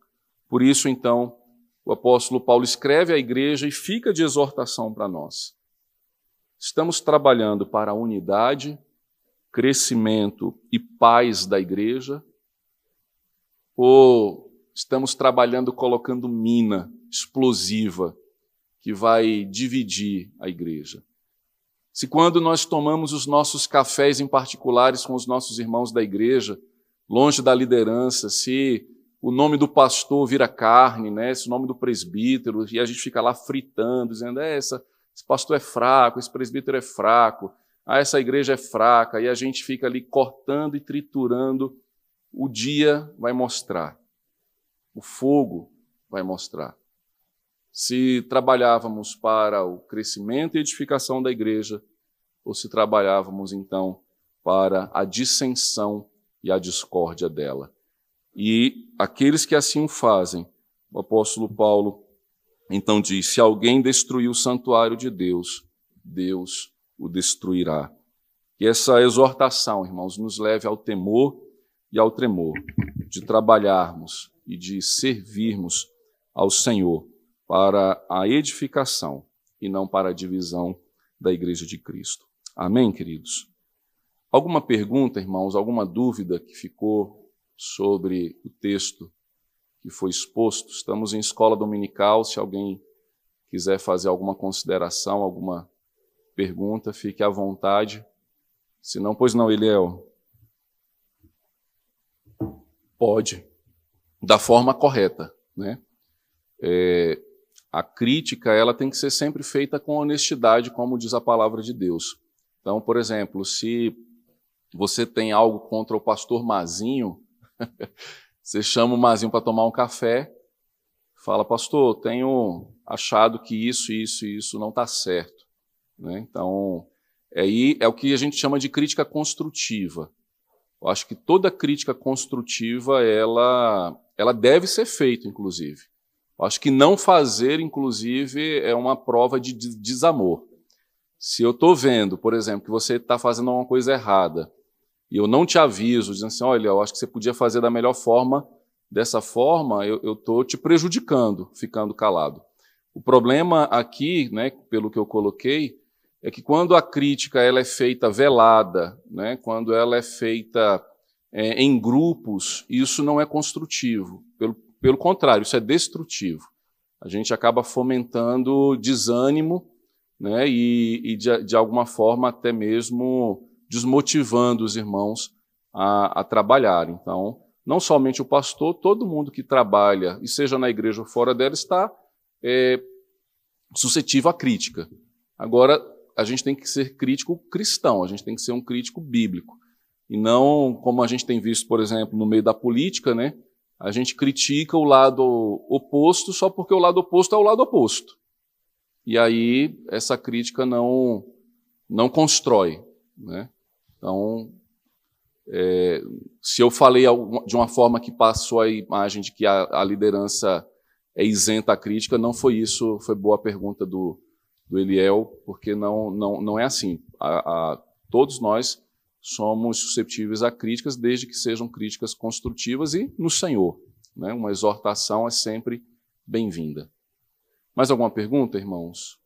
Speaker 1: Por isso, então, o apóstolo Paulo escreve à igreja e fica de exortação para nós. Estamos trabalhando para a unidade, crescimento e paz da igreja? Ou estamos trabalhando colocando mina explosiva que vai dividir a igreja? Se quando nós tomamos os nossos cafés em particulares com os nossos irmãos da igreja, longe da liderança, se o nome do pastor vira carne, né? Esse nome do presbítero, e a gente fica lá fritando, dizendo, é, essa, esse pastor é fraco, esse presbítero é fraco, ah, essa igreja é fraca, e a gente fica ali cortando e triturando, o dia vai mostrar, o fogo vai mostrar. Se trabalhávamos para o crescimento e edificação da igreja, ou se trabalhávamos então para a dissensão e a discórdia dela. E aqueles que assim o fazem, o apóstolo Paulo então diz: se alguém destruir o santuário de Deus, Deus o destruirá. Que essa exortação, irmãos, nos leve ao temor e ao tremor, de trabalharmos e de servirmos ao Senhor para a edificação e não para a divisão da Igreja de Cristo. Amém, queridos? Alguma pergunta, irmãos, alguma dúvida que ficou sobre o texto que foi exposto? Estamos em escola dominical, se alguém quiser fazer alguma consideração, alguma pergunta, fique à vontade. Se não, pois não, Eliel. Pode, da forma correta, né? É, a crítica ela tem que ser sempre feita com honestidade, como diz a palavra de Deus. Então, por exemplo, se você tem algo contra o pastor Mazinho, você chama o Mazinho para tomar um café, fala, pastor, tenho achado que isso, isso e isso não está certo. Né? Então, aí é o que a gente chama de crítica construtiva. Eu acho que toda crítica construtiva ela, ela deve ser feita, inclusive. Eu acho que não fazer, inclusive, é uma prova de desamor. Se eu estou vendo, por exemplo, que você está fazendo uma coisa errada e eu não te aviso, dizendo assim, olha, eu acho que você podia fazer da melhor forma, dessa forma eu estou te prejudicando, ficando calado. O problema aqui, né, pelo que eu coloquei, é que quando a crítica ela é feita velada, né, quando ela é feita é, em grupos, isso não é construtivo. Pelo, pelo contrário, isso é destrutivo. A gente acaba fomentando desânimo né, e, e de, de, alguma forma até mesmo desmotivando os irmãos a, a trabalhar. Então, não somente o pastor, todo mundo que trabalha, e seja na igreja ou fora dela, está é, suscetível à crítica. Agora, a gente tem que ser crítico cristão, a gente tem que ser um crítico bíblico. E não como a gente tem visto, por exemplo, no meio da política, né? A gente critica o lado oposto só porque o lado oposto é o lado oposto. E aí essa crítica não não constrói, né? Então, é, se eu falei de uma forma que passou a imagem de que a, a liderança é isenta à crítica, não foi isso, foi boa a pergunta do, do Eliel, porque não, não, não é assim. A, a, todos nós somos susceptíveis a críticas, desde que sejam críticas construtivas e no Senhor. Né? Uma exortação é sempre bem-vinda. Mais alguma pergunta, irmãos?